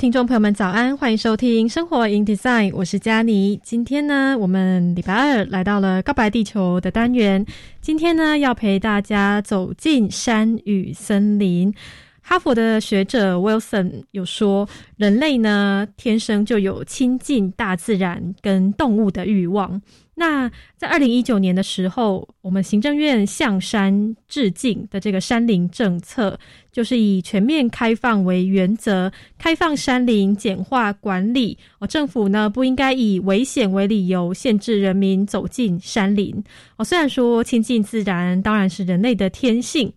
听众朋友们，早安！欢迎收听《生活 in Design》，我是佳妮。今天呢，我们礼拜二来到了告白地球的单元。今天呢，要陪大家走进山与森林。哈佛的学者 Wilson 有说，人类呢天生就有亲近大自然跟动物的欲望。那在二零一九年的时候，我们行政院向山致敬的这个山林政策，就是以全面开放为原则，开放山林，简化管理。哦，政府呢不应该以危险为理由限制人民走进山林。哦，虽然说亲近自然当然是人类的天性。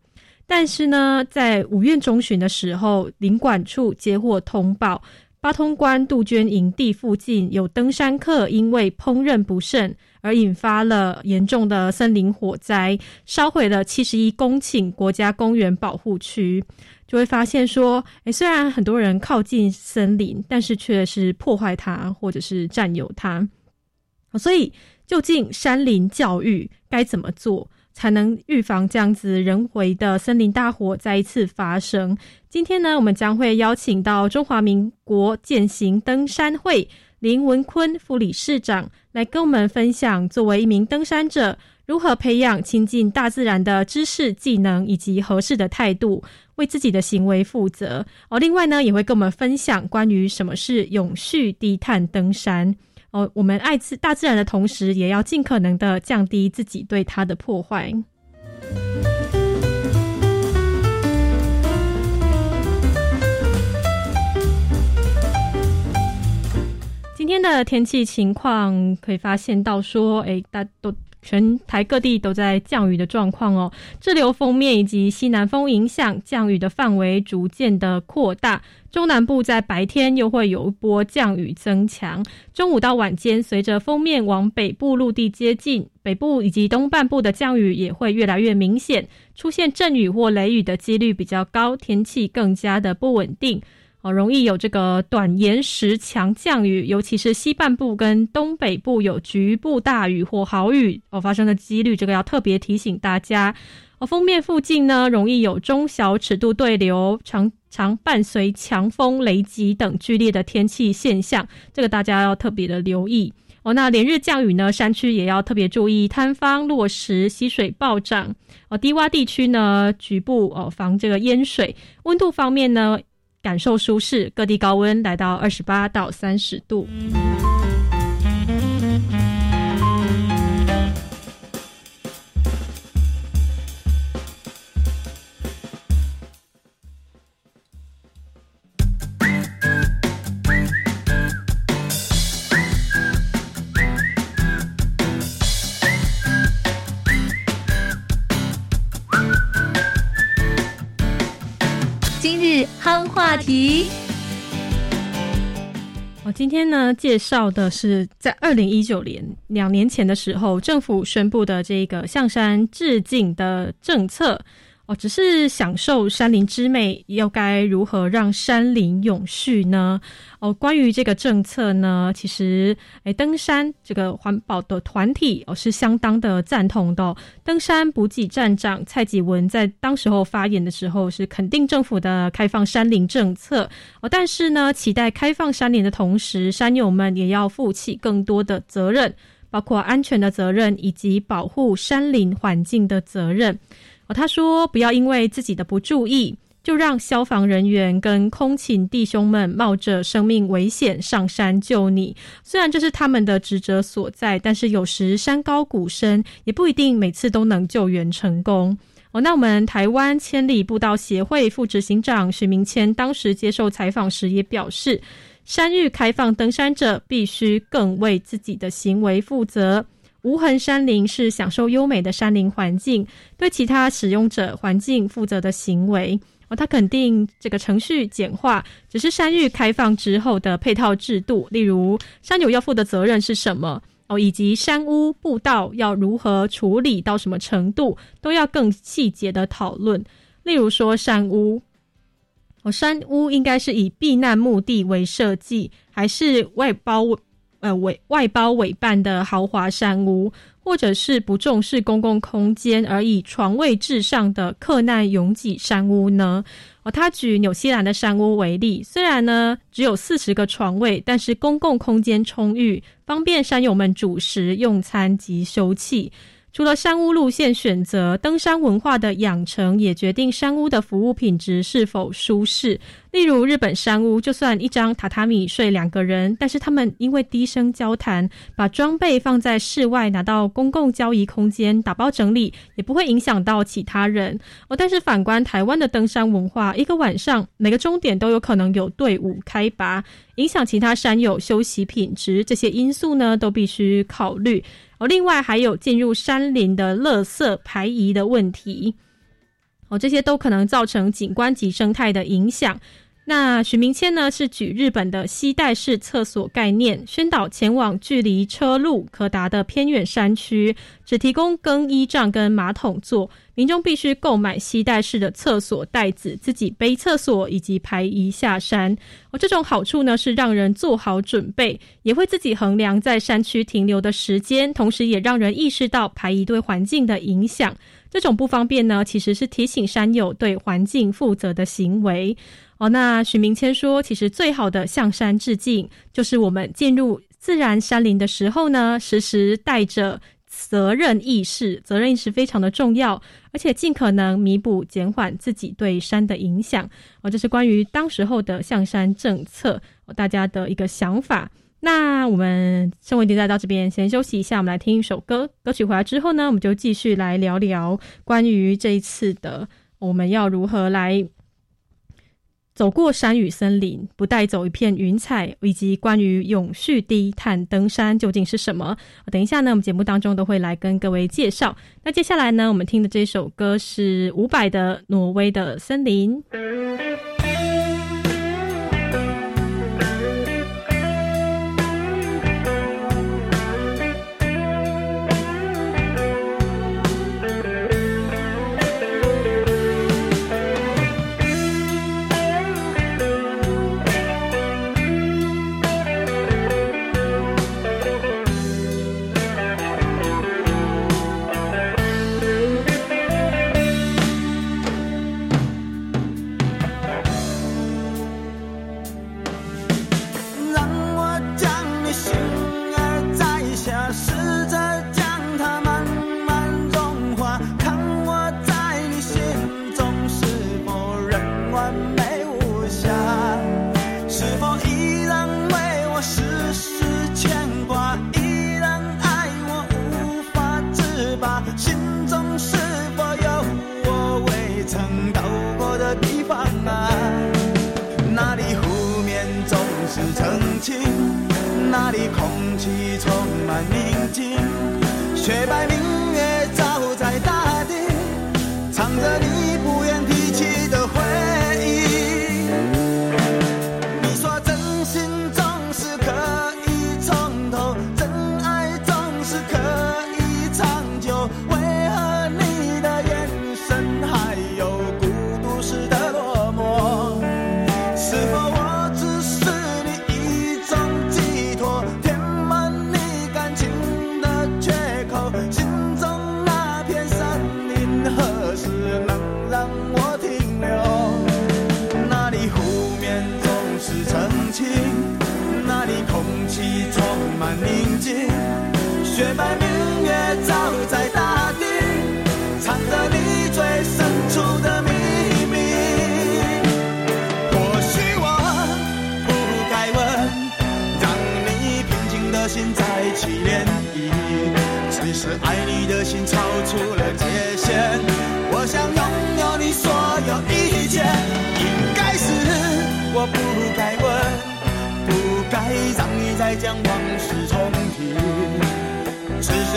但是呢，在五月中旬的时候，领馆处接获通报，八通关杜鹃营地附近有登山客因为烹饪不慎而引发了严重的森林火灾，烧毁了七十一公顷国家公园保护区。就会发现说，诶，虽然很多人靠近森林，但是却是破坏它或者是占有它。所以，究竟山林教育该怎么做？才能预防这样子人为的森林大火再一次发生。今天呢，我们将会邀请到中华民国践行登山会林文坤副理事长来跟我们分享，作为一名登山者，如何培养亲近大自然的知识、技能以及合适的态度，为自己的行为负责。哦，另外呢，也会跟我们分享关于什么是永续低碳登山。哦，我们爱自大自然的同时，也要尽可能的降低自己对它的破坏。今天的天气情况可以发现到说，哎，大都。全台各地都在降雨的状况哦，滞留锋面以及西南风影响，降雨的范围逐渐的扩大。中南部在白天又会有一波降雨增强，中午到晚间，随着锋面往北部陆地接近，北部以及东半部的降雨也会越来越明显，出现阵雨或雷雨的几率比较高，天气更加的不稳定。哦，容易有这个短延时强降雨，尤其是西半部跟东北部有局部大雨或豪雨哦发生的几率，这个要特别提醒大家。哦，封面附近呢，容易有中小尺度对流，常常伴随强风、雷击等剧烈的天气现象，这个大家要特别的留意。哦，那连日降雨呢，山区也要特别注意坍方、落石、溪水暴涨。哦，低洼地区呢，局部哦防这个淹水。温度方面呢？感受舒适，各地高温来到二十八到三十度。夯话题，我今天呢介绍的是在二零一九年两年前的时候，政府宣布的这个向山致敬的政策。哦，只是享受山林之美，又该如何让山林永续呢？哦，关于这个政策呢，其实，诶，登山这个环保的团体哦是相当的赞同的。登山补给站长蔡继文在当时候发言的时候是肯定政府的开放山林政策哦，但是呢，期待开放山林的同时，山友们也要负起更多的责任，包括安全的责任以及保护山林环境的责任。哦，他说：“不要因为自己的不注意，就让消防人员跟空勤弟兄们冒着生命危险上山救你。虽然这是他们的职责所在，但是有时山高谷深，也不一定每次都能救援成功。哦，那我们台湾千里步道协会副执行长许明谦当时接受采访时也表示。山域开放登山者必须更为自己的行为负责。无痕山林是享受优美的山林环境，对其他使用者环境负责的行为。哦，他肯定这个程序简化，只是山域开放之后的配套制度，例如山友要负的责任是什么哦，以及山屋步道要如何处理到什么程度，都要更细节的讨论。例如说山屋。哦，山屋应该是以避难目的为设计，还是外包呃委外包委办的豪华山屋，或者是不重视公共空间而以床位至上的客难拥挤山屋呢？哦，他举纽西兰的山屋为例，虽然呢只有四十个床位，但是公共空间充裕，方便山友们主食、用餐及休憩。除了山屋路线选择，登山文化的养成也决定山屋的服务品质是否舒适。例如，日本山屋就算一张榻榻米睡两个人，但是他们因为低声交谈，把装备放在室外，拿到公共交易空间打包整理，也不会影响到其他人。哦，但是反观台湾的登山文化，一个晚上每个终点都有可能有队伍开拔，影响其他山友休息品质，这些因素呢都必须考虑。另外还有进入山林的垃圾排遗的问题，哦，这些都可能造成景观及生态的影响。那许明谦呢是举日本的西带式厕所概念，宣导前往距离车路可达的偏远山区，只提供更衣帐跟马桶座，民众必须购买西带式的厕所袋子，自己背厕所以及排遗下山。而，这种好处呢是让人做好准备，也会自己衡量在山区停留的时间，同时也让人意识到排遗对环境的影响。这种不方便呢，其实是提醒山友对环境负责的行为。哦，那许明谦说，其实最好的向山致敬，就是我们进入自然山林的时候呢，时时带着责任意识，责任意识非常的重要，而且尽可能弥补减缓自己对山的影响。哦，这是关于当时候的向山政策，大家的一个想法。那我们生活电台到这边先休息一下，我们来听一首歌。歌曲回来之后呢，我们就继续来聊聊关于这一次的我们要如何来。走过山与森林，不带走一片云彩，以及关于永续低碳登山究竟是什么？等一下呢，我们节目当中都会来跟各位介绍。那接下来呢，我们听的这首歌是伍佰的《挪威的森林》。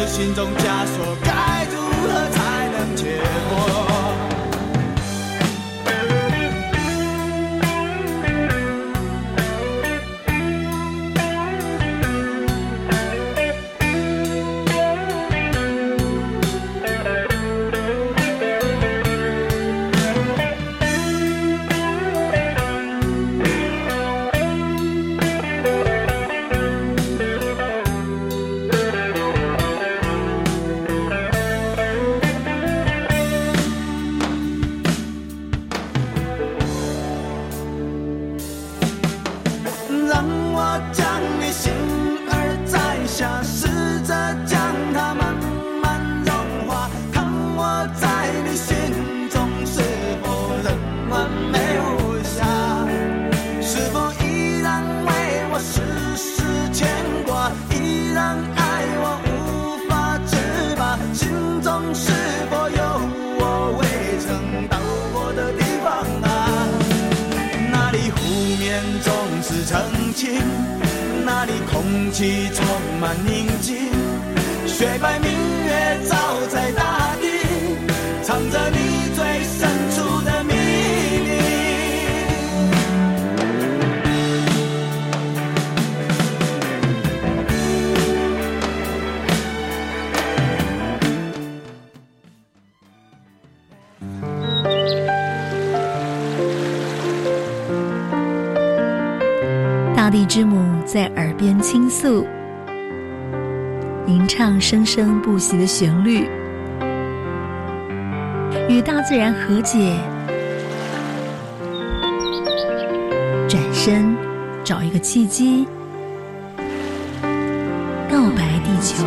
心中枷锁该如何才能解脱？吟唱生生不息的旋律，与大自然和解，转身找一个契机，告白地球。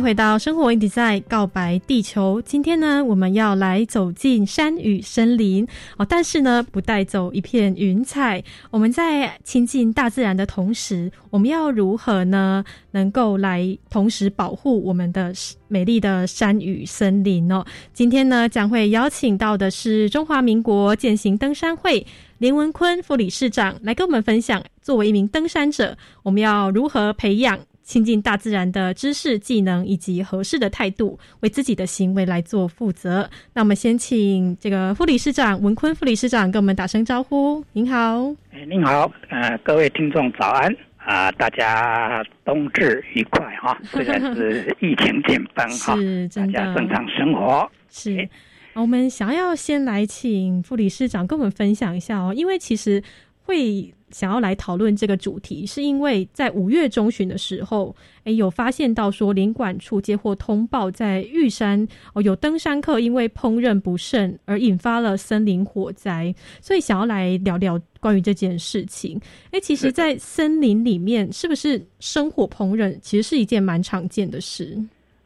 回到生活 in design 告白地球。今天呢，我们要来走进山与森林哦，但是呢，不带走一片云彩。我们在亲近大自然的同时，我们要如何呢？能够来同时保护我们的美丽的山与森林哦。今天呢，将会邀请到的是中华民国践行登山会林文坤副理事长来跟我们分享，作为一名登山者，我们要如何培养。亲近大自然的知识、技能以及合适的态度，为自己的行为来做负责。那我们先请这个副理事长文坤副理事长跟我们打声招呼。您好，哎，您好，呃，各位听众早安啊，大家冬至愉快哈！虽然是疫情紧绷哈，大家正常生活是。我们想要先来请副理事长跟我们分享一下哦，因为其实会。想要来讨论这个主题，是因为在五月中旬的时候，哎，有发现到说林管处接获通报，在玉山哦有登山客因为烹饪不慎而引发了森林火灾，所以想要来聊聊关于这件事情。哎，其实，在森林里面，是不是生火烹饪其实是一件蛮常见的事？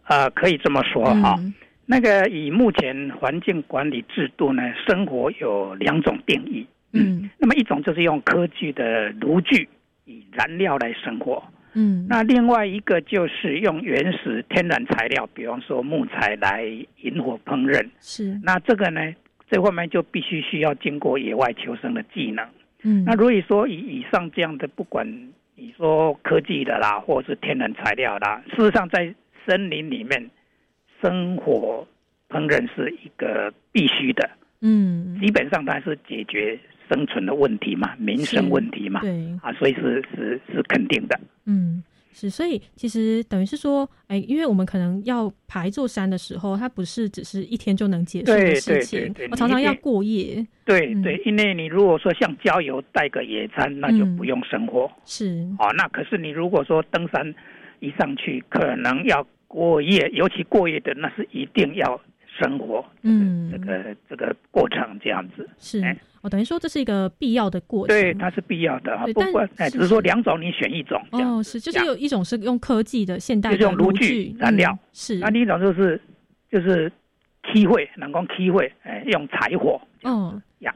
啊，可以这么说哈。那个以目前环境管理制度呢，生活有两种定义。嗯，那么一种就是用科技的炉具以燃料来生火，嗯，那另外一个就是用原始天然材料，比方说木材来引火烹饪。是，那这个呢，这方面就必须需要经过野外求生的技能。嗯，那如果说以以上这样的，不管你说科技的啦，或是天然材料啦，事实上在森林里面生火烹饪是一个必须的。嗯，基本上它是解决。生存的问题嘛，民生问题嘛，对啊，所以是是是肯定的。嗯，是，所以其实等于是说，哎，因为我们可能要爬一座山的时候，它不是只是一天就能结束的事情，我常常要过夜。对对，因为你如果说像郊游带个野餐，那就不用生活。是哦，那可是你如果说登山一上去，可能要过夜，尤其过夜的，那是一定要生活。嗯，这个这个过程这样子是。哦，等于说这是一个必要的过程。对，它是必要的。不过，哎，只是说两种你选一种。哦，是，就是有一种是用科技的现代，就是用炉具燃料。是。那另一种就是就是漆会，人工漆会，哎，用柴火。嗯，呀，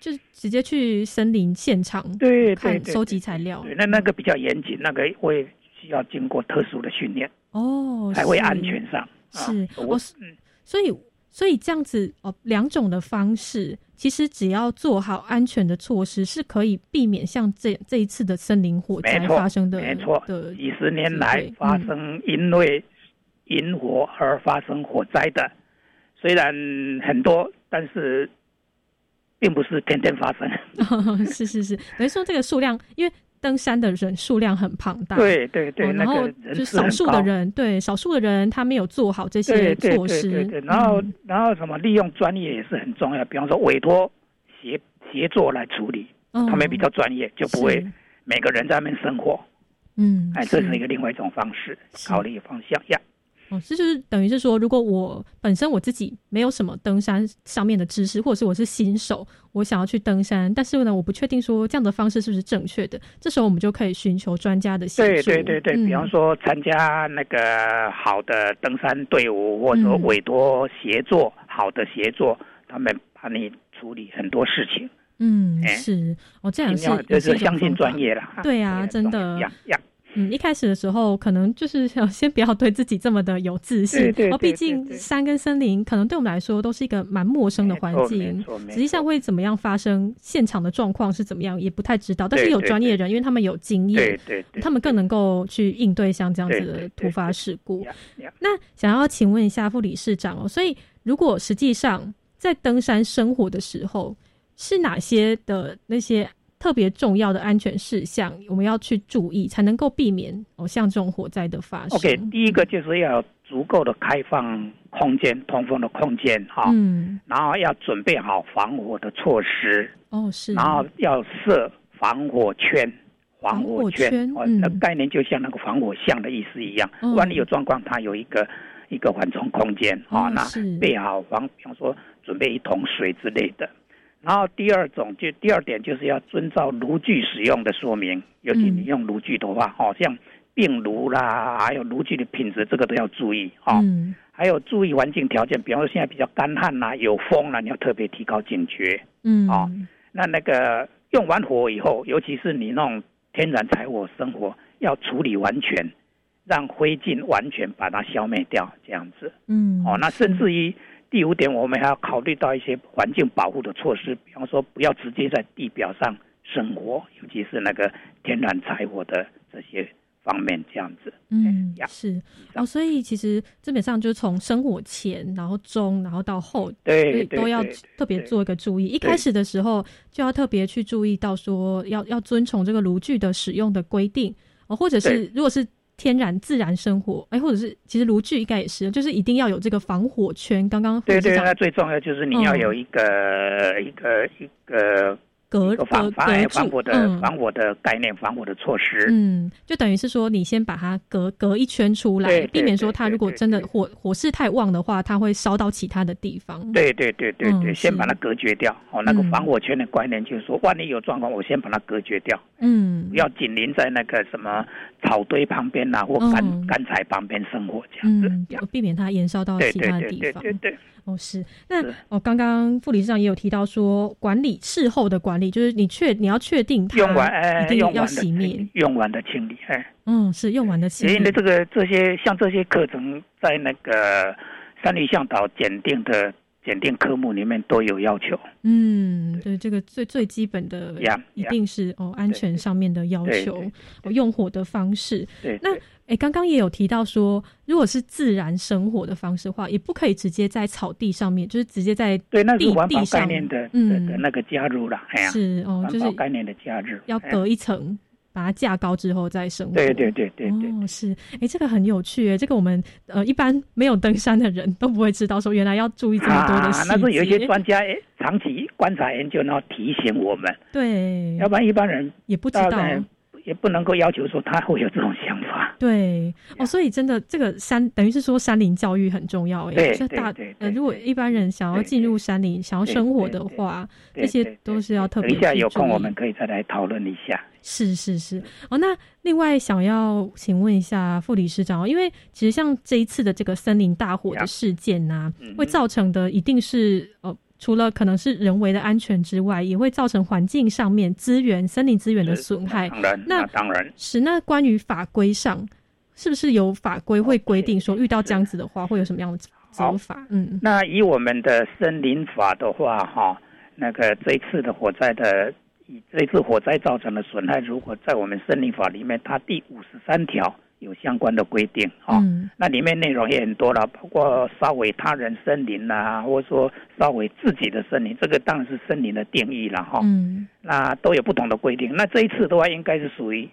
就是直接去森林现场对看收集材料。对，那那个比较严谨，那个会需要经过特殊的训练哦，才会安全上。是，我嗯，所以所以这样子哦，两种的方式。其实只要做好安全的措施，是可以避免像这这一次的森林火灾发生的。没错，的几十年来发生因为引火而发生火灾的，虽然很多，但是并不是天天发生。是是是，等于说这个数量，因为。登山的人数量很庞大，对对对，然后就少数的人，对少数的人他没有做好这些措施，对对对，然后然后什么利用专业也是很重要，比方说委托协协作来处理，他们比较专业，就不会每个人在那边生活，嗯，哎，这是一个另外一种方式考虑方向呀。哦，这就是等于是说，如果我本身我自己没有什么登山上面的知识，或者是我是新手，我想要去登山，但是呢，我不确定说这样的方式是不是正确的，这时候我们就可以寻求专家的协助。对对对对，比方说参加那个好的登山队伍，或者说委托协作好的协作，他们帮你处理很多事情。嗯，是哦，这样是就是相信专业了。对啊，真的。嗯，一开始的时候可能就是要先不要对自己这么的有自信，哦，毕竟山跟森林可能对我们来说都是一个蛮陌生的环境，实际上会怎么样发生，现场的状况是怎么样也不太知道。但是有专业人，因为他们有经验，对对，他们更能够去应对像这样子的突发事故。那想要请问一下副理事长哦，所以如果实际上在登山生活的时候，是哪些的那些？特别重要的安全事项，我们要去注意，才能够避免哦像这种火灾的发生。OK，第一个就是要足够的开放空间、通风的空间哈，嗯，然后要准备好防火的措施哦，是，然后要设防火圈，防火圈，哦，那概念就像那个防火巷的意思一样，万一有状况，它有一个一个缓冲空间啊，那备好防，比方说准备一桶水之类的。然后第二种就第二点就是要遵照炉具使用的说明，尤其你用炉具的话，哦，像病炉啦，还有炉具的品质，这个都要注意哈。嗯。还有注意环境条件，比方说现在比较干旱啦，有风啦，你要特别提高警觉。嗯。哦，那那个用完火以后，尤其是你那种天然柴火生活，要处理完全，让灰烬完全把它消灭掉，这样子。嗯。哦，那甚至于。第五点，我们还要考虑到一些环境保护的措施，比方说不要直接在地表上生活，尤其是那个天然柴火的这些方面，这样子。嗯，是哦，所以其实基本上就是从生火前，然后中，然后到后，对，都要特别做一个注意。一开始的时候就要特别去注意到说，要要遵从这个炉具的使用的规定哦，或者是如果是。天然自然生活，哎，或者是其实炉具应该也是，就是一定要有这个防火圈。刚刚对对，那最重要就是你要有一个一个一个。隔防防防火的防火的概念，防火的措施。嗯，就等于是说，你先把它隔隔一圈出来，避免说它如果真的火火势太旺的话，它会烧到其他的地方。对对对对对，先把它隔绝掉。哦，那个防火圈的观念就是说，万一有状况，我先把它隔绝掉。嗯，不要紧邻在那个什么草堆旁边呐，或干干柴旁边生火这样子，避免它延烧到其他的地方。对对对对。哦，是那我，刚刚副理事长也有提到说，管理事后的管理，就是你确你要确定它用完，一定要洗面，用完的清理，哎，嗯，是用完的清理。因为这个这些像这些课程，在那个三里向导检定的。检定科目里面都有要求，嗯，对，这个最最基本的，一定是哦，安全上面的要求，用火的方式。对，那哎，刚刚也有提到说，如果是自然生火的方式的话，也不可以直接在草地上面，就是直接在对，那是环保概念的，嗯，那个加入了，哎呀，是哦，就是概念的加入，要隔一层。把它架高之后再生活。对对对对对，哦是，哎，这个很有趣诶，这个我们呃一般没有登山的人都不会知道，说原来要注意这么多的细节。那是有一些专家诶，长期观察研究，然后提醒我们。对，要不然一般人也不知道。也不能够要求说他会有这种想法。对哦，所以真的这个山等于是说山林教育很重要耶。对对对。呃，如果一般人想要进入山林、想要生活的话，这些都是要特别。等一下有空我们可以再来讨论一下。是是是哦，那另外想要请问一下副理事长，因为其实像这一次的这个森林大火的事件呐，会造成的一定是呃。除了可能是人为的安全之外，也会造成环境上面资源、森林资源的损害。当然，那当然是。那关于法规上，是不是有法规会规定说，遇到这样子的话，会有什么样的责罚？嗯，那以我们的森林法的话，哈，那个这一次的火灾的，以这次火灾造成的损害，如果在我们森林法里面，它第五十三条。有相关的规定啊，那里面内容也很多了，包括烧毁他人森林呐，或者说烧毁自己的森林，这个当然是森林的定义了哈。嗯，那都有不同的规定。那这一次的话，应该是属于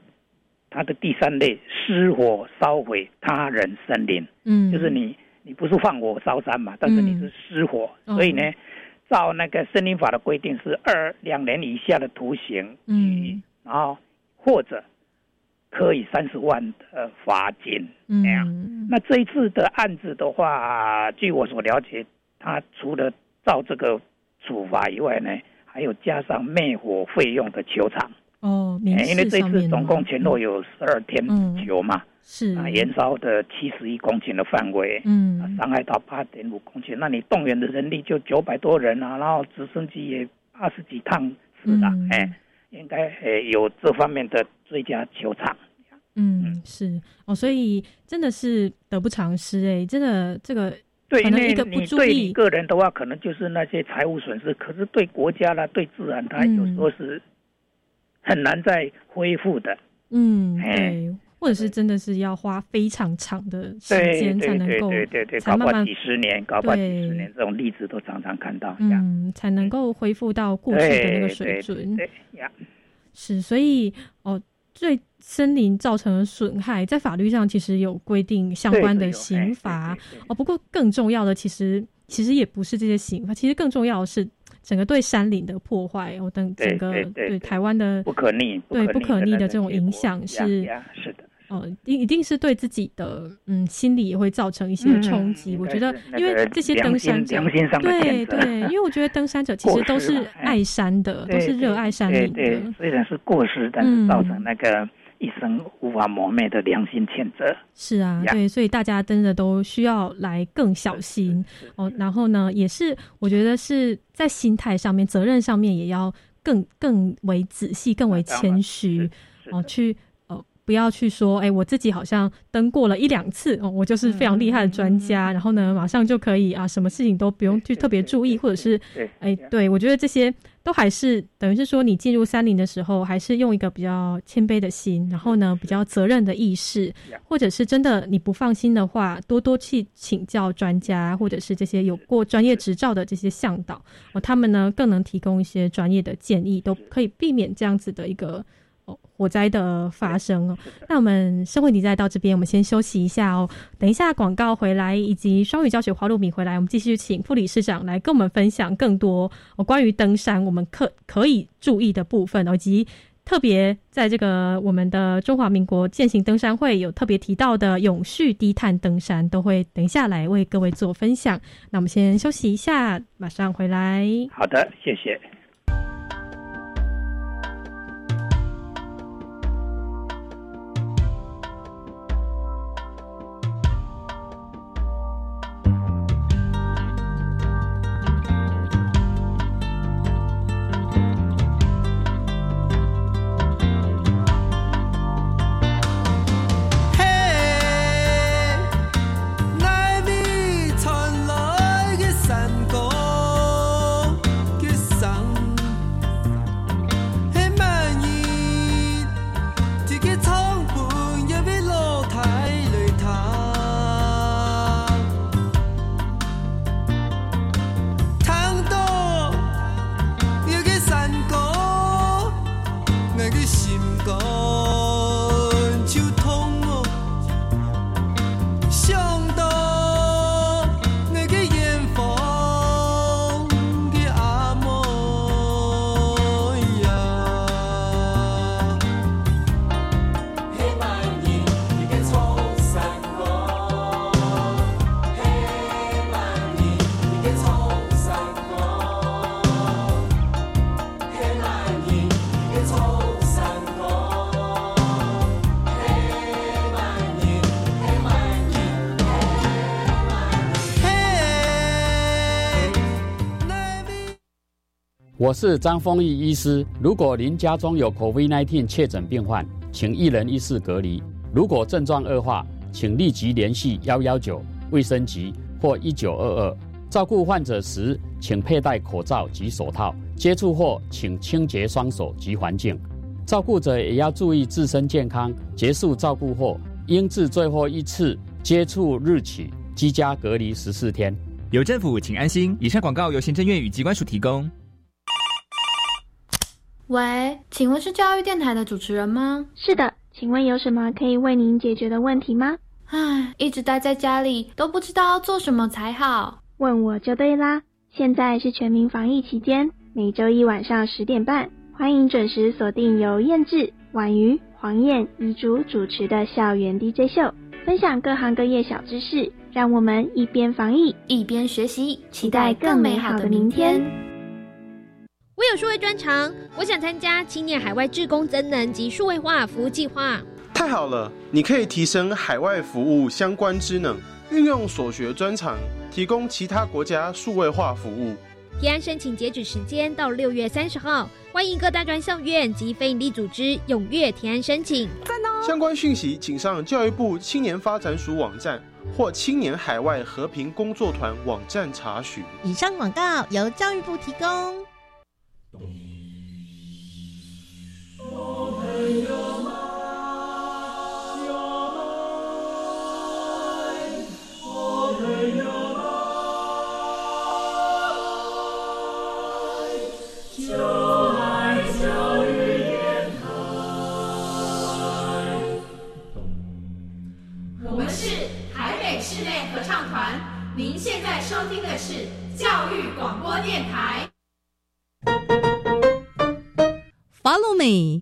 它的第三类，失火烧毁他人森林。嗯，就是你你不是放火烧山嘛，但是你是失火，所以呢，照那个森林法的规定是二两年以下的徒刑，嗯，然后或者。可以三十万的罚金，那样。那这一次的案子的话，据我所了解，他除了照这个处罚以外呢，还有加上灭火费用的球场。哦，因为这次总共前后有十二天球嘛，是。啊，燃烧的七十一公顷的范围，嗯，伤害到八点五公顷，那你动员的人力就九百多人啊，然后直升机也二十几趟是的，哎，应该呃有这方面的最佳球场。嗯，是哦，所以真的是得不偿失哎，真的这个对，可能一个不注意，个人的话可能就是那些财务损失，可是对国家啦、对自然，它有时候是很难再恢复的。嗯，对，或者是真的是要花非常长的时间才能够，对对对，才慢慢几十年，搞不好几十年这种例子都常常看到。嗯，才能够恢复到过去的那个水准。对呀，是，所以哦。对森林造成的损害，在法律上其实有规定相关的刑罚哦。不过更重要的，其实其实也不是这些刑罚，其实更重要的是整个对山林的破坏我，等整个对台湾的不可逆，对不可逆的这种影响是是的哦，一一定是对自己的嗯心理也会造成一些冲击。我觉得，因为这些登山者对对，因为我觉得登山者其实都是爱山的，都是热爱山林的，虽然是过失，但是造成那个。一生无法磨灭的良心谴责。是啊，对，所以大家真的都需要来更小心哦。然后呢，也是我觉得是在心态上面、责任上面也要更更为仔细、更为谦虚哦，去呃不要去说，哎，我自己好像登过了一两次哦，我就是非常厉害的专家，然后呢，马上就可以啊，什么事情都不用去特别注意，或者是哎，对我觉得这些。都还是等于是说，你进入山林的时候，还是用一个比较谦卑的心，然后呢，比较责任的意识，或者是真的你不放心的话，多多去请教专家，或者是这些有过专业执照的这些向导哦，他们呢更能提供一些专业的建议，都可以避免这样子的一个。火灾的发生哦，那我们社会题再到这边，我们先休息一下哦。等一下广告回来，以及双语教学花露米回来，我们继续请副理事长来跟我们分享更多哦关于登山我们可可以注意的部分，以及特别在这个我们的中华民国践行登山会有特别提到的永续低碳登山，都会等一下来为各位做分享。那我们先休息一下，马上回来。好的，谢谢。我是张丰毅医师。如果您家中有 COVID-19 确诊病患，请一人一室隔离。如果症状恶化，请立即联系幺幺九卫生局或一九二二。照顾患者时，请佩戴口罩及手套。接触后，请清洁双手及环境。照顾者也要注意自身健康。结束照顾后，应自最后一次接触日起居家隔离十四天。有政府，请安心。以上广告由行政院与机关署提供。喂，请问是教育电台的主持人吗？是的，请问有什么可以为您解决的问题吗？唉，一直待在家里，都不知道要做什么才好。问我就对啦。现在是全民防疫期间，每周一晚上十点半，欢迎准时锁定由燕志、婉瑜、黄燕、怡竹主持的校园 DJ 秀，分享各行各业小知识，让我们一边防疫一边学习，期待更美好的明天。我有数位专长，我想参加青年海外志工增能及数位化服务计划。太好了，你可以提升海外服务相关知能，运用所学专长，提供其他国家数位化服务。提案申请截止时间到六月三十号，欢迎各大专校院及非营利组织踊跃提案申请。赞哦！相关讯息请上教育部青年发展署网站或青年海外和平工作团网站查询。以上广告由教育部提供。我们我们有台是海北市内合唱团您现在收听的是教育广播电台。Followme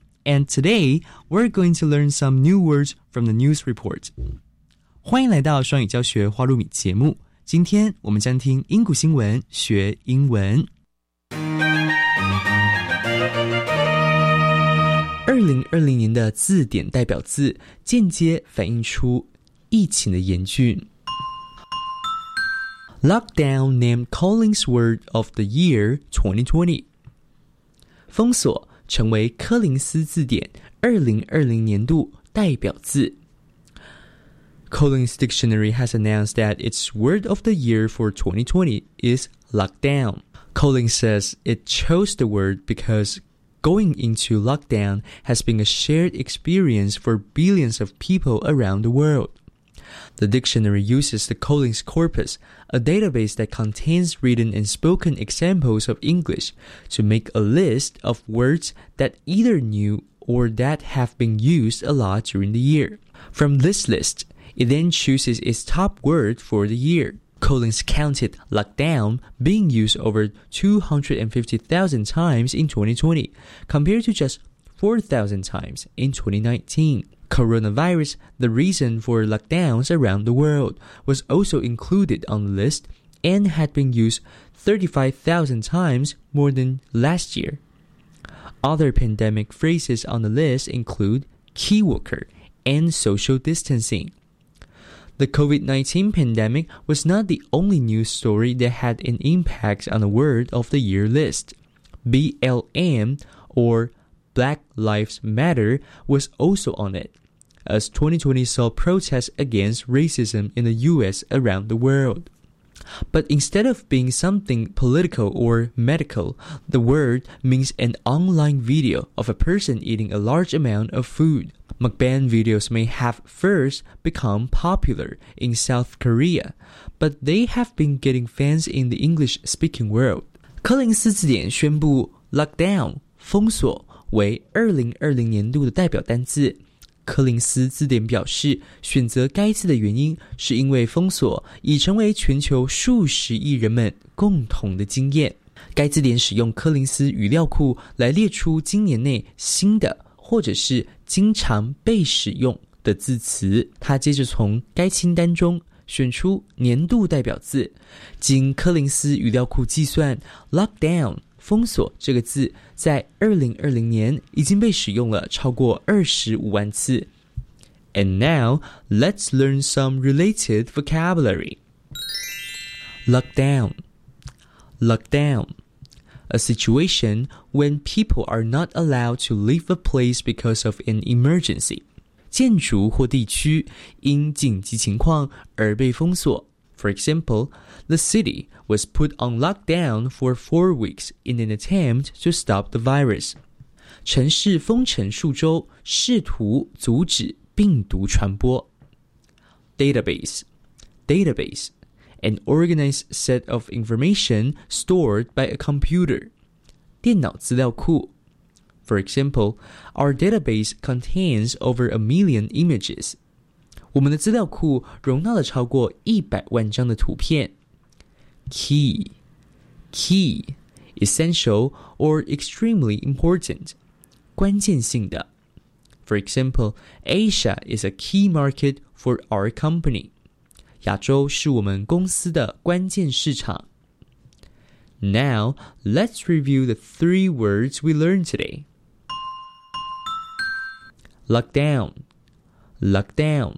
And today, we're going to learn some new words from the news report. 欢迎来到双语教学花露米节目。今天我们将听英古新闻学英文。二零二零年的字典代表字，间接反映出疫情的严峻。Lockdown named Collins Word of the Year 2020。封锁 成为柯林斯字典二零二零年度代表字。Collins Dictionary has announced that its word of the year for 2020 is lockdown. Collins says it chose the word because going into lockdown has been a shared experience for billions of people around the world. The dictionary uses the Collins corpus, a database that contains written and spoken examples of English, to make a list of words that either new or that have been used a lot during the year. From this list, it then chooses its top word for the year. Collins counted lockdown being used over 250,000 times in 2020, compared to just 4,000 times in 2019. Coronavirus, the reason for lockdowns around the world, was also included on the list and had been used 35,000 times more than last year. Other pandemic phrases on the list include key worker and social distancing. The COVID 19 pandemic was not the only news story that had an impact on the Word of the Year list. BLM, or Black Lives Matter, was also on it, as 2020 saw protests against racism in the US around the world. But instead of being something political or medical, the word means an online video of a person eating a large amount of food. Mukbang videos may have first become popular in South Korea, but they have been getting fans in the English-speaking world. 柯林斯字典宣布 “lockdown” 封锁为二零二零年度的代表单字。 柯林斯字典表示，选择该字的原因是因为封锁已成为全球数十亿人们共同的经验。该字典使用柯林斯语料库来列出今年内新的或者是经常被使用的字词。他接着从该清单中选出年度代表字，经柯林斯语料库计算，“lockdown” 封锁这个字在二零二零年已经被使用了超过二十五万次。And now let's learn some related vocabulary. Lockdown. Lockdown a situation when people are not allowed to leave a place because of an emergency. 建筑或地区因紧急情况而被封锁。 For example, the city was put on lockdown for four weeks in an attempt to stop the virus. 城市封城数周，试图阻止病毒传播。Database, database an organized set of information stored by a computer. 电脑资料库. For example, our database contains over a million images. 我们的资料库容纳了超过一百万张的图片。Key, key, essential or extremely important. 关键性的. For example, Asia is a key market for our company. 亚洲是我们公司的关键市场。Now let's review the three words we learned today. Lockdown, lockdown，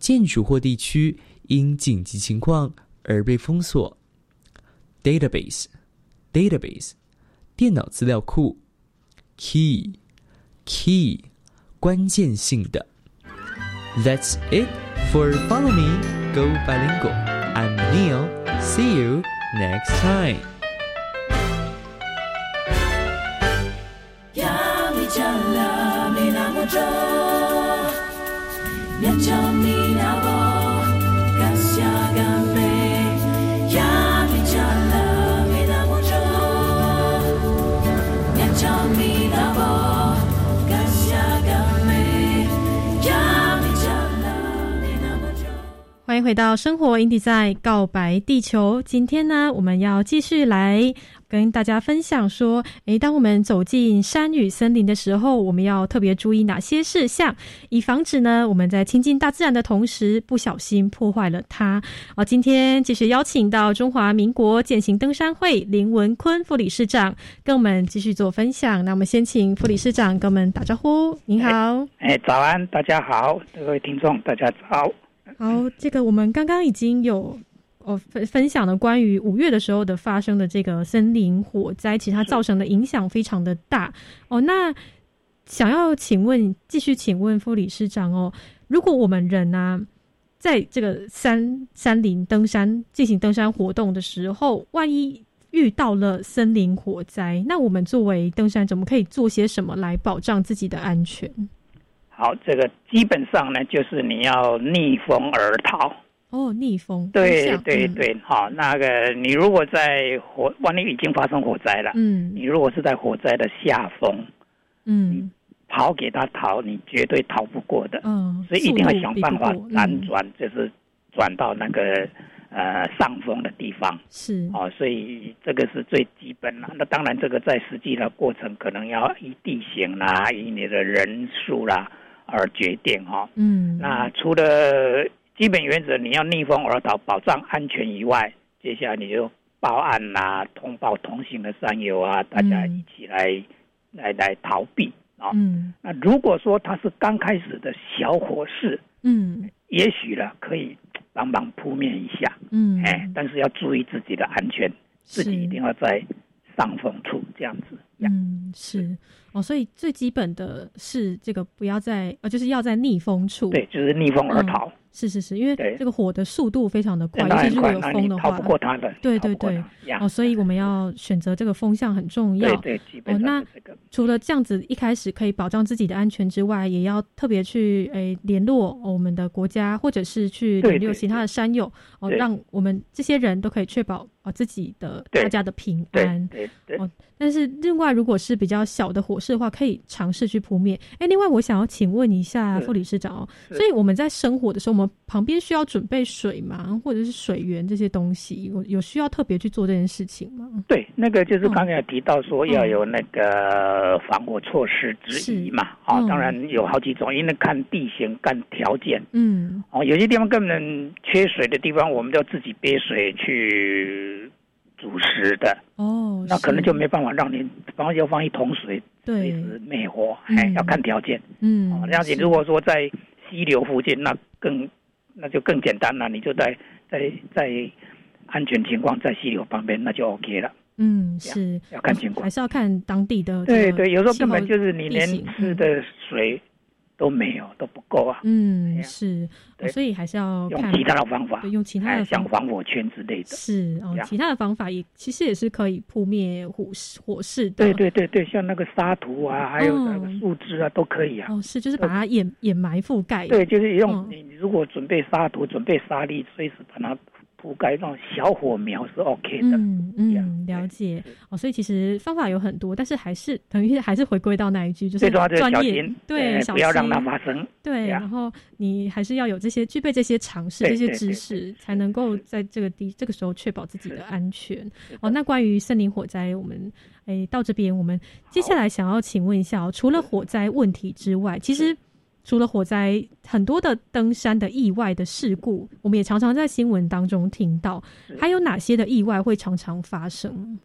建筑或地区因紧急情况而被封锁。Database, database，电脑资料库。Key, key，关键性的。That's it for Follow Me. Go Bilingual. I'm Neil. See you next time. Minabo, 欢迎回到生活 Indie 在告白地球。今天呢，我们要继续来跟大家分享说，诶，当我们走进山与森林的时候，我们要特别注意哪些事项，以防止呢我们在亲近大自然的同时，不小心破坏了它。好，今天继续邀请到中华民国践行登山会林文坤副理事长跟我们继续做分享。那我们先请副理事长跟我们打招呼。您好，哎，早安，大家好，各位听众，大家早。好，这个我们刚刚已经有哦分分享了关于五月的时候的发生的这个森林火灾，其实它造成的影响非常的大哦。那想要请问，继续请问副理事长哦，如果我们人呢，在这个山山林登山进行登山活动的时候，万一遇到了森林火灾，那我们作为登山者，我们可以做些什么来保障自己的安全？好，这个基本上呢，就是你要逆风而逃。哦，逆风。对对对，好，那个你如果在火，万一已经发生火灾了，嗯，你如果是在火灾的下风，嗯，跑给他逃，你绝对逃不过的。嗯，所以一定要想办法辗转，就是转到那个呃上风的地方。是。哦，所以这个是最基本了。那当然，这个在实际的过程可能要以地形啦，以你的人数啦。而决定哈，嗯，那除了基本原则你要逆风而逃，保障安全以外，接下来你就报案啦，通报同行的山友啊，大家一起来来来逃避啊。嗯，那如果说他是刚开始的小火势，嗯，也许呢可以帮忙扑灭一下，嗯，哎，但是要注意自己的安全，自己一定要在上风处这样子。嗯，是哦，所以最基本的是这个不要在呃，就是要在逆风处，对，就是逆风而逃。是是是，因为这个火的速度非常的快，尤其如果有风的话，逃不过它的。对对对，哦，所以我们要选择这个风向很重要。对对，哦，那除了这样子一开始可以保障自己的安全之外，也要特别去诶联络我们的国家，或者是去联络其他的山友哦，让我们这些人都可以确保啊自己的大家的平安。对对哦，但是另外如果是比较小的火势的话，可以尝试去扑灭。哎，另外我想要请问一下副理事长哦，所以我们在生火的时候，我们们旁边需要准备水吗？或者是水源这些东西，有有需要特别去做这件事情吗？对，那个就是刚才提到说要有那个防火措施之一嘛。啊，当然有好几种，因为看地形、看条件。嗯。哦，有些地方根本缺水的地方，我们就自己憋水去煮食的。哦。那可能就没办法让你，方要放一桶水，随时灭火。哎，要看条件。嗯。哦，这样子，如果说在溪流附近，那更那就更简单了。你就在在在安全情况在溪流旁边，那就 OK 了。嗯，是要看情况，还是要看当地的。对对，有时候根本就是你连吃的水都没有，都不够啊。嗯，是，所以还是要用其他的方法，用其他的像防火圈之类的。是哦，其他的方法也其实也是可以扑灭火火势的。对对对对，像那个沙土啊，还有那个树枝啊，都可以啊。哦，是，就是把它掩掩埋覆盖。对，就是用你如果准备沙土，准备沙粒，随时把它。覆盖那种小火苗是 OK 的，嗯嗯，了解哦。所以其实方法有很多，但是还是 等于还是回归到那一句，就是专业，对，不要让它发生。对，然后你还是要有这些具备这些常识、这些知识，才能够在这个地这个时候确保自己的安全。哦，那关于森林火灾，我们哎到这边，我们接下来想要请问一下哦，除了火灾问题之外，其实。除了火灾，很多的登山的意外的事故，我们也常常在新闻当中听到。还有哪些的意外会常常发生？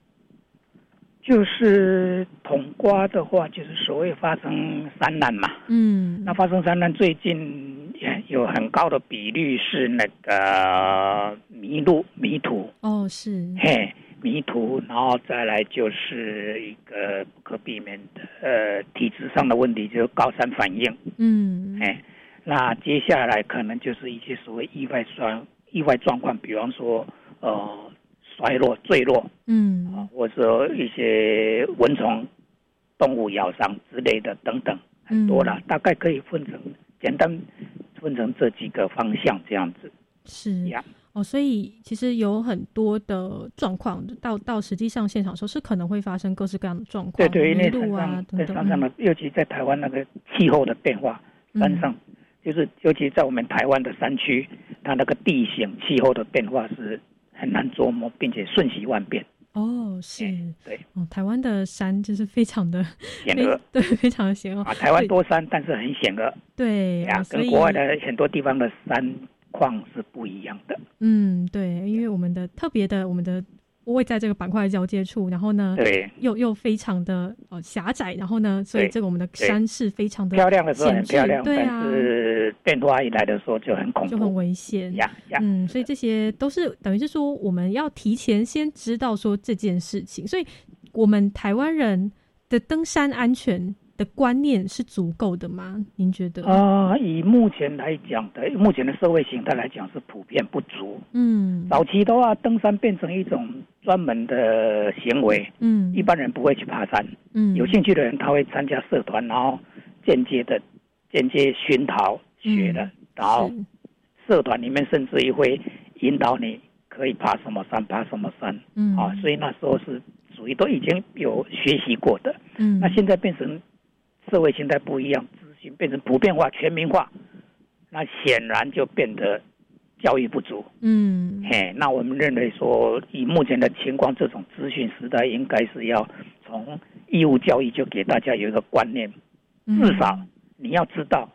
就是统瓜的话，就是所谓发生山难嘛。嗯，那发生山难，最近也有很高的比率是那个迷路、迷途。哦，是。嘿。迷途，然后再来就是一个不可避免的呃体质上的问题，就是高山反应。嗯，哎，那接下来可能就是一些所谓意外状意外状况，比方说呃衰落、坠落，嗯啊，或者说一些蚊虫、动物咬伤之类的等等，很多了。大概可以分成简单分成这几个方向这样子。是呀。哦，所以其实有很多的状况，到到实际上现场时候是可能会发生各式各样的状况，对对，因为路啊等等。山上的，尤其在台湾那个气候的变化，山上就是尤其在我们台湾的山区，它那个地形气候的变化是很难琢磨，并且瞬息万变。哦，是，对，哦，台湾的山就是非常的险恶，对，非常的险恶啊。台湾多山，但是很险恶，对啊，跟国外的很多地方的山。况是不一样的，嗯，对，因为我们的特别的，我们的会在这个板块交界处，然后呢，对，又又非常的呃狭窄，然后呢，所以这个我们的山是非常的漂亮的时候很漂亮，对啊，是变化一来的时候就很恐怖，就很危险。呀呀，嗯，所以这些都是等于是说我们要提前先知道说这件事情，所以我们台湾人的登山安全。的观念是足够的吗？您觉得？啊，以目前来讲的，目前的社会形态来讲是普遍不足。嗯，早期的话，登山变成一种专门的行为。嗯，一般人不会去爬山。嗯，有兴趣的人他会参加社团，然后间接的间接熏陶学的，然后社团里面甚至于会引导你可以爬什么山，爬什么山。嗯，啊，所以那时候是属于都已经有学习过的。嗯，那现在变成。社会形态不一样，资讯变成普遍化、全民化，那显然就变得教育不足。嗯，嘿，那我们认为说，以目前的情况，这种资讯时代应该是要从义务教育就给大家有一个观念，至少你要知道，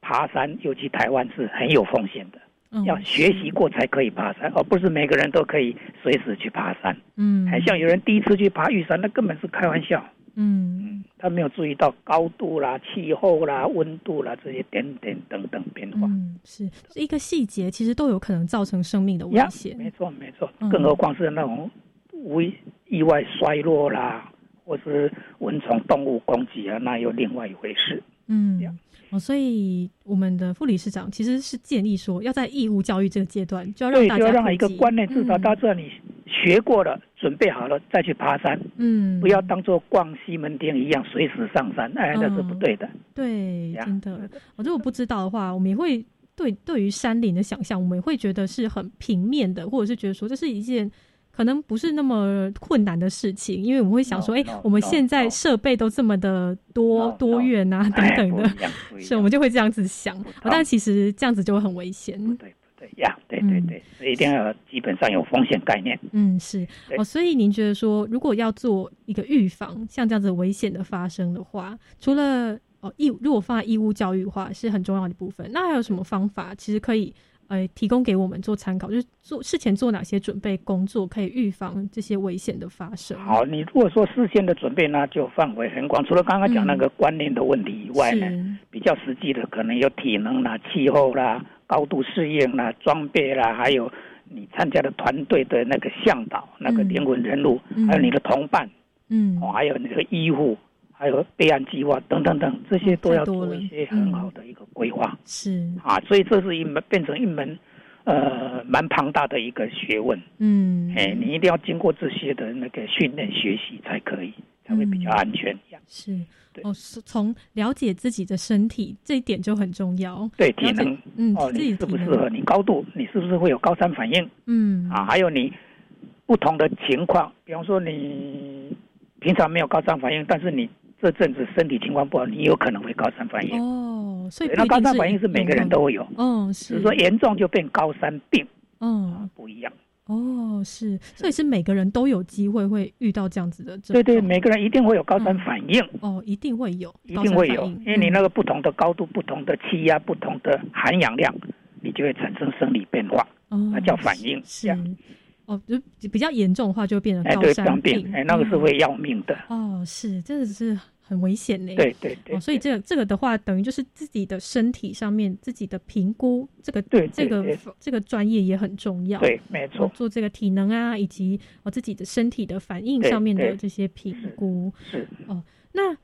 爬山，尤其台湾是很有风险的，要学习过才可以爬山，而不是每个人都可以随时去爬山。嗯，还像有人第一次去爬玉山，那根本是开玩笑。嗯，他没有注意到高度啦、气候啦、温度啦这些点点等等变化。嗯，是一个细节，其实都有可能造成生命的危险。没错，没错。更何况是那种无意外衰落啦，或是蚊虫、动物攻击啊，那又另外一回事。嗯，哦，所以我们的副理事长其实是建议说，要在义务教育这个阶段，就要让大家让一个观念，至少大家知道你。学过了，准备好了再去爬山。嗯，不要当做逛西门町一样随时上山，哎，那是不对的。对，真的。我如果不知道的话，我们也会对对于山林的想象，我们也会觉得是很平面的，或者是觉得说这是一件。可能不是那么困难的事情，因为我们会想说，哎，我们现在设备都这么的多多元啊，等等的，所以我们就会这样子想。但其实这样子就会很危险。对对呀，对对对，所以一定要基本上有风险概念。嗯，是哦。所以您觉得说，如果要做一个预防，像这样子危险的发生的话，除了哦义，如果放在义务教育的话，是很重要的部分。那还有什么方法，其实可以？呃，提供给我们做参考，就是做事前做哪些准备工作，可以预防这些危险的发生。好，你如果说事先的准备呢，就范围很广，除了刚刚讲那个观念的问题以外呢，比较实际的可能有体能啦、气候啦、高度适应啦、装备啦，还有你参加的团队的那个向导、那个灵魂人物，还有你的同伴，嗯，哦，还有你的医护。还有备案计划等等等，这些都要做一些很好的一个规划。是啊，所以这是一门变成一门呃蛮庞大的一个学问。嗯，哎，你一定要经过这些的那个训练学习才可以，才会比较安全。是，哦，是从了解自己的身体这一点就很重要。对，体能，嗯，哦，你适不适合？你高度，你是不是会有高山反应？嗯，啊，还有你不同的情况，比方说你平常没有高山反应，但是你这阵子身体情况不好，你有可能会高山反应哦。所以那高山反应是每个人都会有，哦，是说严重就变高山病，嗯，不一样。哦，是，所以是每个人都有机会会遇到这样子的。对对，每个人一定会有高山反应。哦，一定会有，一定会有，因为你那个不同的高度、不同的气压、不同的含氧量，你就会产生生理变化，哦那叫反应。是。哦，就比较严重的话，就变成高山病，哎，那个是会要命的。哦，是，真的是很危险呢。对对对。哦所以这个这个的话，等于就是自己的身体上面自己的评估，这个对这个这个专业也很重要。对，没错。做这个体能啊，以及我自己的身体的反应上面的这些评估。是。哦，那。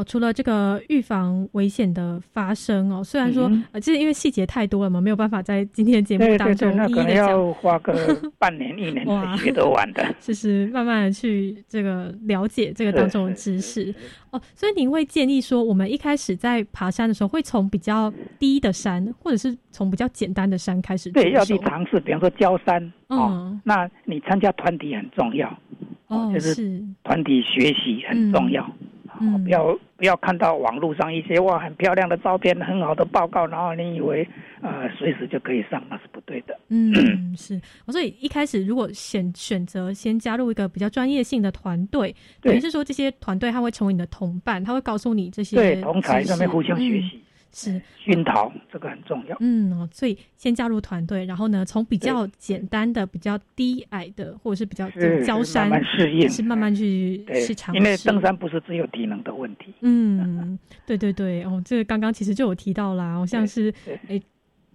哦，除了这个预防危险的发生哦，虽然说呃，就是因为细节太多了嘛，没有办法在今天的节目当中一一的讲，花个半年一年才学得完的，就是慢慢的去这个了解这个当中的知识哦。所以您会建议说，我们一开始在爬山的时候，会从比较低的山，或者是从比较简单的山开始，对，要去尝试，比方说焦山哦，那你参加团体很重要哦，就是团体学习很重要。不要不要看到网络上一些哇很漂亮的照片，很好的报告，然后你以为呃随时就可以上，那是不对的。嗯，是。所以一开始如果选选择先加入一个比较专业性的团队，等于是说这些团队他会成为你的同伴，他会告诉你这些对同才上面互相学习。是熏陶，这个很重要。嗯，所以先加入团队，然后呢，从比较简单的、比较低矮的，或者是比较高山，慢慢适应，是慢慢去去尝试。因为登山不是只有体能的问题。嗯，对对对，哦，这个刚刚其实就有提到啦，好像是哎，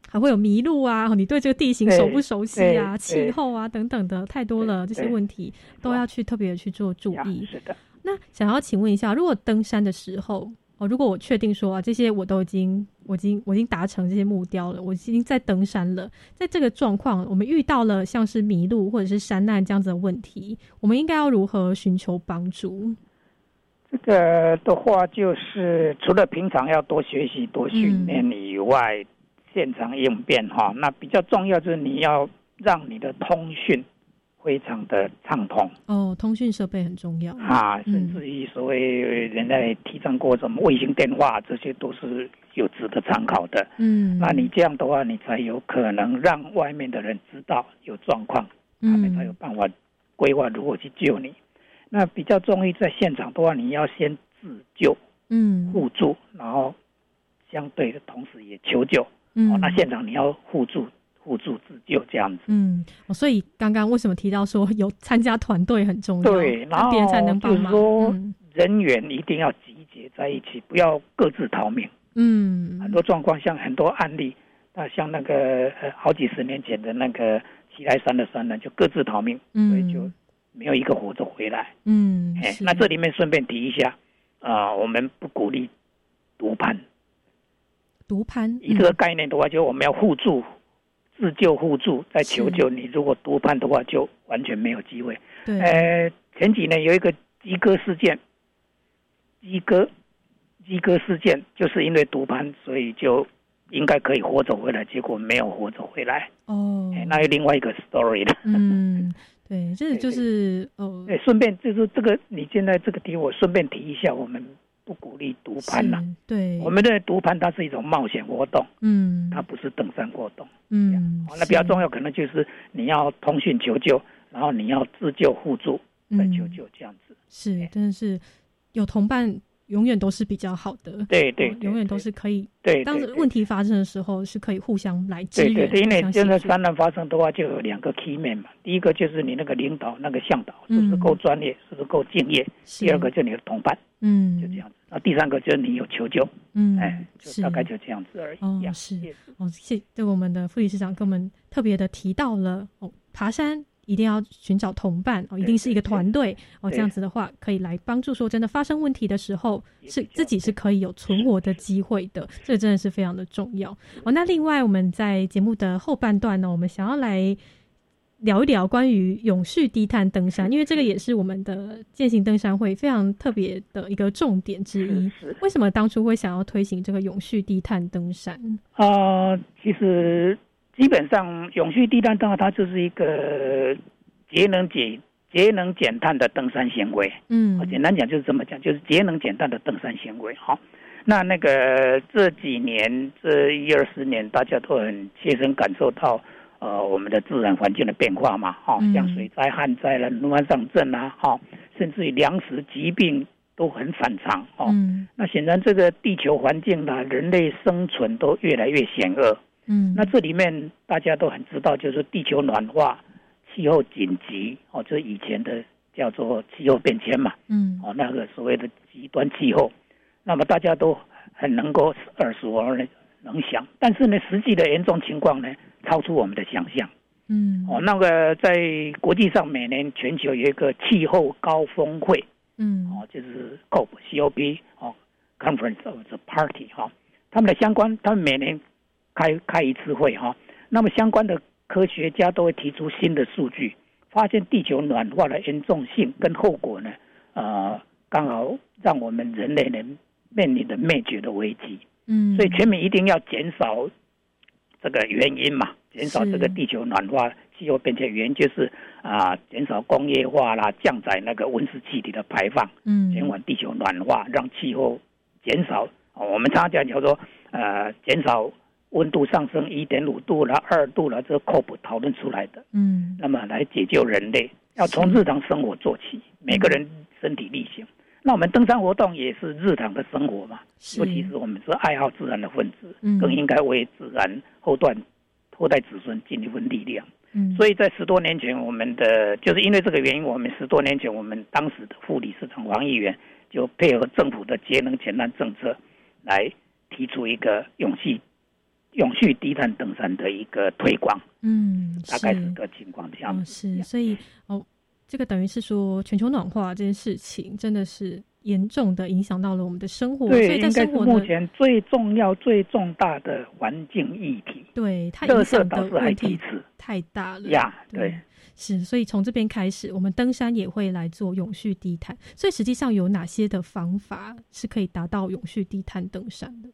还会有迷路啊，你对这个地形熟不熟悉啊，气候啊等等的，太多了，这些问题都要去特别的去做注意。是的。那想要请问一下，如果登山的时候。哦，如果我确定说啊，这些我都已经，我已经，我已经达成这些目标了，我已经在登山了。在这个状况，我们遇到了像是迷路或者是山难这样子的问题，我们应该要如何寻求帮助？这个的话，就是除了平常要多学习、多训练以外，现场应变哈，那比较重要就是你要让你的通讯。非常的畅通哦，通讯设备很重要啊，甚至于所谓人在提倡过什么卫星电话，这些都是有值得参考的。嗯，那你这样的话，你才有可能让外面的人知道有状况，他们才有办法规划如何去救你。那比较重于在现场的话，你要先自救，嗯，互助，然后相对的同时也求救。嗯，那现场你要互助。互助自救这样子，嗯，所以刚刚为什么提到说有参加团队很重要？对，然后就是说人员一定要集结在一起，不要各自逃命。嗯，很多状况像很多案例，那像那个好几十年前的那个齐来山的山呢，就各自逃命，所以就没有一个活着回来。嗯，哎，那这里面顺便提一下啊，我们不鼓励独攀。独攀，以这个概念的话，就我们要互助。自救互助，在求救。你如果多判的话，就完全没有机会。对，呃，前几年有一个鸡哥事件，鸡哥，鸡哥事件，就是因为独判，所以就应该可以活走回来，结果没有活走回来。哦，那有另外一个 story 了。嗯，对，这就是哦，对，顺便就是这个，你现在这个题，我顺便提一下，我们不鼓励读盘了。对，我们的独攀它是一种冒险活动，嗯，它不是登山活动，嗯，那比较重要可能就是你要通讯求救，然后你要自救互助再求救这样子。是，真的是有同伴。永远都是比较好的，对对，永远都是可以。对，当问题发生的时候，是可以互相来支援。对对，因为现在灾难发生的话，就有两个 key man 嘛。第一个就是你那个领导、那个向导是不是够专业，是不是够敬业？第二个就是你的同伴，嗯，就这样子。那第三个就是你有求救，嗯，哎，就大概就这样子而已。哦，是哦，谢对我们的副理事长跟我们特别的提到了哦，爬山。一定要寻找同伴哦，一定是一个团队哦，这样子的话可以来帮助说真的发生问题的时候是自己是可以有存活的机会的，这真的是非常的重要哦。那另外我们在节目的后半段呢，我们想要来聊一聊关于永续低碳登山，因为这个也是我们的践行登山会非常特别的一个重点之一。为什么当初会想要推行这个永续低碳登山啊？其实。基本上，永续低碳的话，它就是一个节能减节能减碳的登山行为。嗯，简单讲就是这么讲，就是节能减碳的登山行为。好，那那个这几年这一二十年，大家都很切身感受到，呃，我们的自然环境的变化嘛。哈，像水灾、旱灾了、农湾上阵啊，哈，甚至于粮食疾病都很反常。哦，那显然这个地球环境呢，人类生存都越来越险恶。嗯，那这里面大家都很知道，就是地球暖化、气候紧急哦，就是以前的叫做气候变迁嘛，嗯，哦，那个所谓的极端气候，那么大家都很能够耳熟能详，但是呢，实际的严重情况呢，超出我们的想象，嗯，哦，那个在国际上每年全球有一个气候高峰会，嗯，哦，就是 COP，COP 哦，Conference of the Party 哈，他们的相关，他们每年。开开一次会哈，那么相关的科学家都会提出新的数据，发现地球暖化的严重性跟后果呢，呃，刚好让我们人类呢面临的灭绝的危机。嗯，所以全民一定要减少这个原因嘛，减少这个地球暖化、气候变迁原因就是啊，减少工业化啦，降载那个温室气体的排放，嗯，减缓地球暖化，让气候减少。我们常常讲叫做呃，减少。温度上升一点五度了，二度了，这个 COP 讨论出来的。嗯，那么来解救人类，要从日常生活做起，每个人身体力行。那我们登山活动也是日常的生活嘛，尤其是我们是爱好自然的分子，更应该为自然后段后代子孙尽一份力量。嗯，所以在十多年前，我们的就是因为这个原因，我们十多年前我们当时的副理事长王议员就配合政府的节能减碳政策，来提出一个勇气。永续低碳登山的一个推广，嗯，大概是个情况这样。是，所以哦，这个等于是说，全球暖化这件事情真的是严重的影响到了我们的生活。对，应该是目前最重要、最重大的环境议题。对，它影响的问题太大了呀。对，是，所以从这边开始，我们登山也会来做永续低碳。所以实际上有哪些的方法是可以达到永续低碳登山的？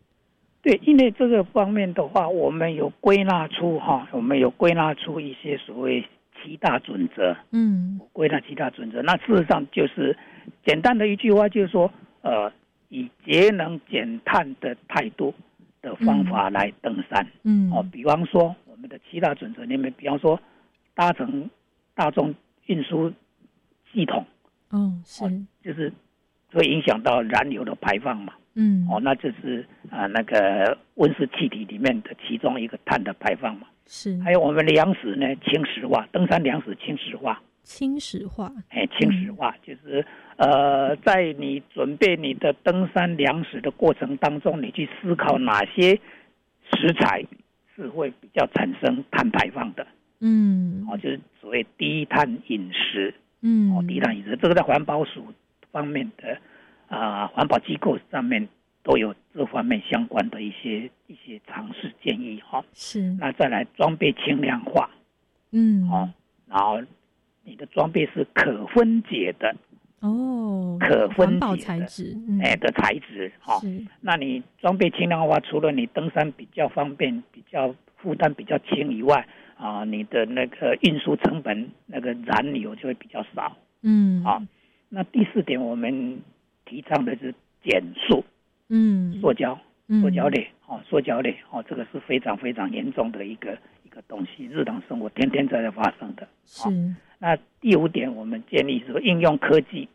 对，因为这个方面的话，我们有归纳出哈，我们有归纳出一些所谓七大准则。嗯，归纳七大准则，那事实上就是简单的一句话，就是说，呃，以节能减碳的态度的方法来登山。嗯，哦，比方说我们的七大准则里面，比方说搭乘大众运输系统。哦，是，就是会影响到燃油的排放嘛。嗯，哦，那就是啊，那个温室气体里面的其中一个碳的排放嘛。是，还有我们粮食呢，轻石化，登山粮食轻石化。轻石化，哎，轻石化就是呃，在你准备你的登山粮食的过程当中，你去思考哪些食材是会比较产生碳排放的。嗯，哦，就是所谓低碳饮食。嗯，哦，低碳饮食，这个在环保署方面的。啊，环保机构上面都有这方面相关的一些一些尝试建议哈。是，那再来装备轻量化，嗯，好，然后你的装备是可分解的哦，可分解材质，哎的材质哈。那你装备轻量化，除了你登山比较方便、比较负担比较轻以外，啊，你的那个运输成本那个燃油就会比较少。嗯，好，那第四点我们提倡的是减塑，嗯，塑胶，塑胶类，哦，塑胶类，哦，这个是非常非常严重的一个一个东西，日常生活天天在在发生的。是，那第五点我们建议说应用科技，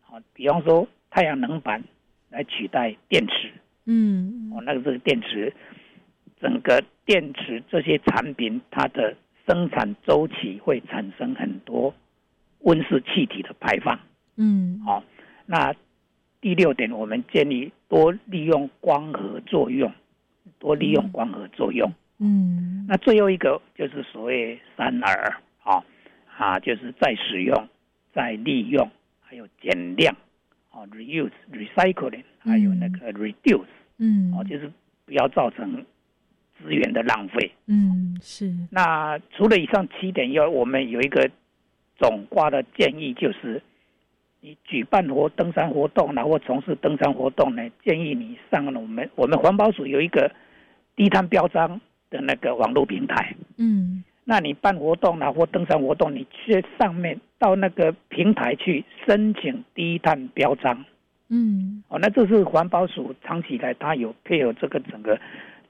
好，比方说太阳能板来取代电池，嗯，哦，那个这个电池，整个电池这些产品它的生产周期会产生很多。温室气体的排放，嗯，好，那第六点，我们建议多利用光合作用，多利用光合作用，嗯，那最后一个就是所谓三 R，好啊，就是再使用、再利用，还有减量，哦，reuse、recycling，还有那个 reduce，嗯，哦，就是不要造成资源的浪费，嗯，是。那除了以上七点以外，我们有一个。总挂的建议就是，你举办活登山活动，然后从事登山活动呢，建议你上了我们我们环保署有一个低碳标章的那个网络平台。嗯，那你办活动然后登山活动，你去上面到那个平台去申请低碳标章。嗯，哦，那这是环保署长期以来它有配合这个整个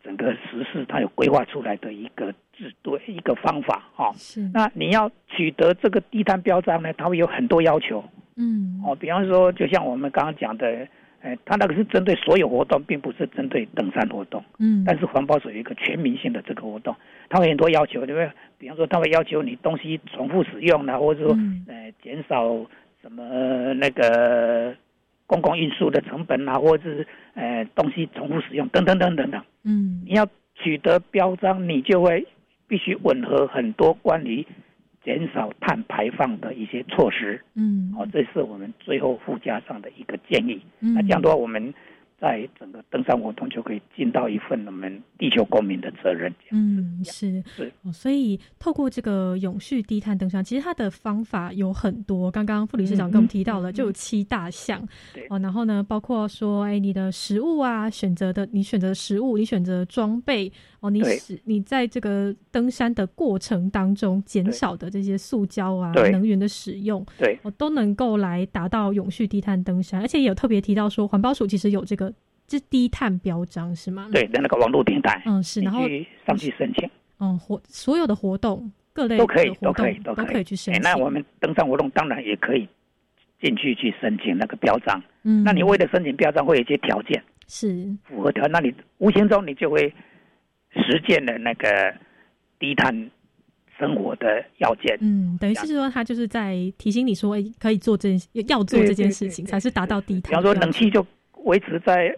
整个实事，它有规划出来的一个。制度一个方法哈，是那你要取得这个低碳标章呢，它会有很多要求，嗯，哦，比方说，就像我们刚刚讲的，哎，它那个是针对所有活动，并不是针对登山活动，嗯，但是环保署有一个全民性的这个活动，它会很多要求，对不对？比方说，它会要求你东西重复使用啊，或者说，呃，减少什么那个公共运输的成本啊，或者是呃东西重复使用等等等等等，嗯，你要取得标章，你就会。必须吻合很多关于减少碳排放的一些措施，嗯，好，这是我们最后附加上的一个建议。那这样的话，我们在整个登山活动就可以尽到一份我们地球公民的责任。嗯，是是，所以透过这个永续低碳登山，其实它的方法有很多。刚刚副理事长跟我们提到了，就有七大项。哦，然后呢，包括说，哎，你的食物啊，选择的你选择食物，你选择装备。哦，你使你在这个登山的过程当中减少的这些塑胶啊能源的使用，对，哦都能够来达到永续低碳登山，而且也有特别提到说，环保署其实有这个这低碳标章是吗？对，在那个网络平台，嗯是，然后上去申请，嗯活所有的活动各类都可以都可以都可以去申请。那我们登山活动当然也可以进去去申请那个标章，嗯，那你为了申请标章会有一些条件，是符合条，那你无形中你就会。实践了那个低碳生活的要件，嗯，等于是说他就是在提醒你说，哎，可以做这件要做这件事情，才是达到低碳。比方说，冷气就维持在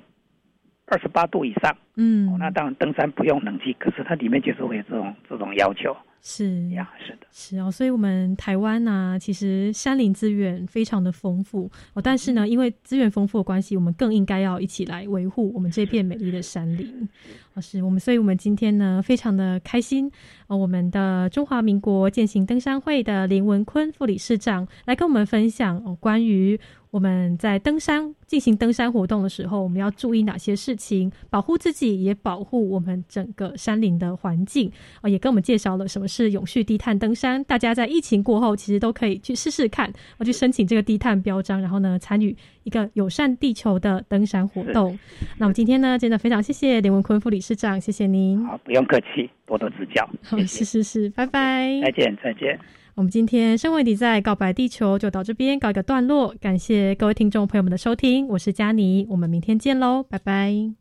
二十八度以上，嗯，那当然登山不用冷气，可是它里面就是会有这种这种要求。是呀，是的，是哦，所以，我们台湾呢，其实山林资源非常的丰富哦，但是呢，因为资源丰富的关系，我们更应该要一起来维护我们这片美丽的山林。哦，是我们，所以我们今天呢，非常的开心哦，我们的中华民国践行登山会的林文坤副理事长来跟我们分享哦，关于。我们在登山进行登山活动的时候，我们要注意哪些事情？保护自己，也保护我们整个山林的环境啊！也跟我们介绍了什么是永续低碳登山。大家在疫情过后，其实都可以去试试看，我去申请这个低碳标章，然后呢，参与一个友善地球的登山活动。那么今天呢，真的非常谢谢林文坤副理事长，谢谢您。好，不用客气，多多指教。好，是是是，拜拜。再见，再见。我们今天生活你在告白地球就到这边告一个段落，感谢各位听众朋友们的收听，我是佳妮，我们明天见喽，拜拜。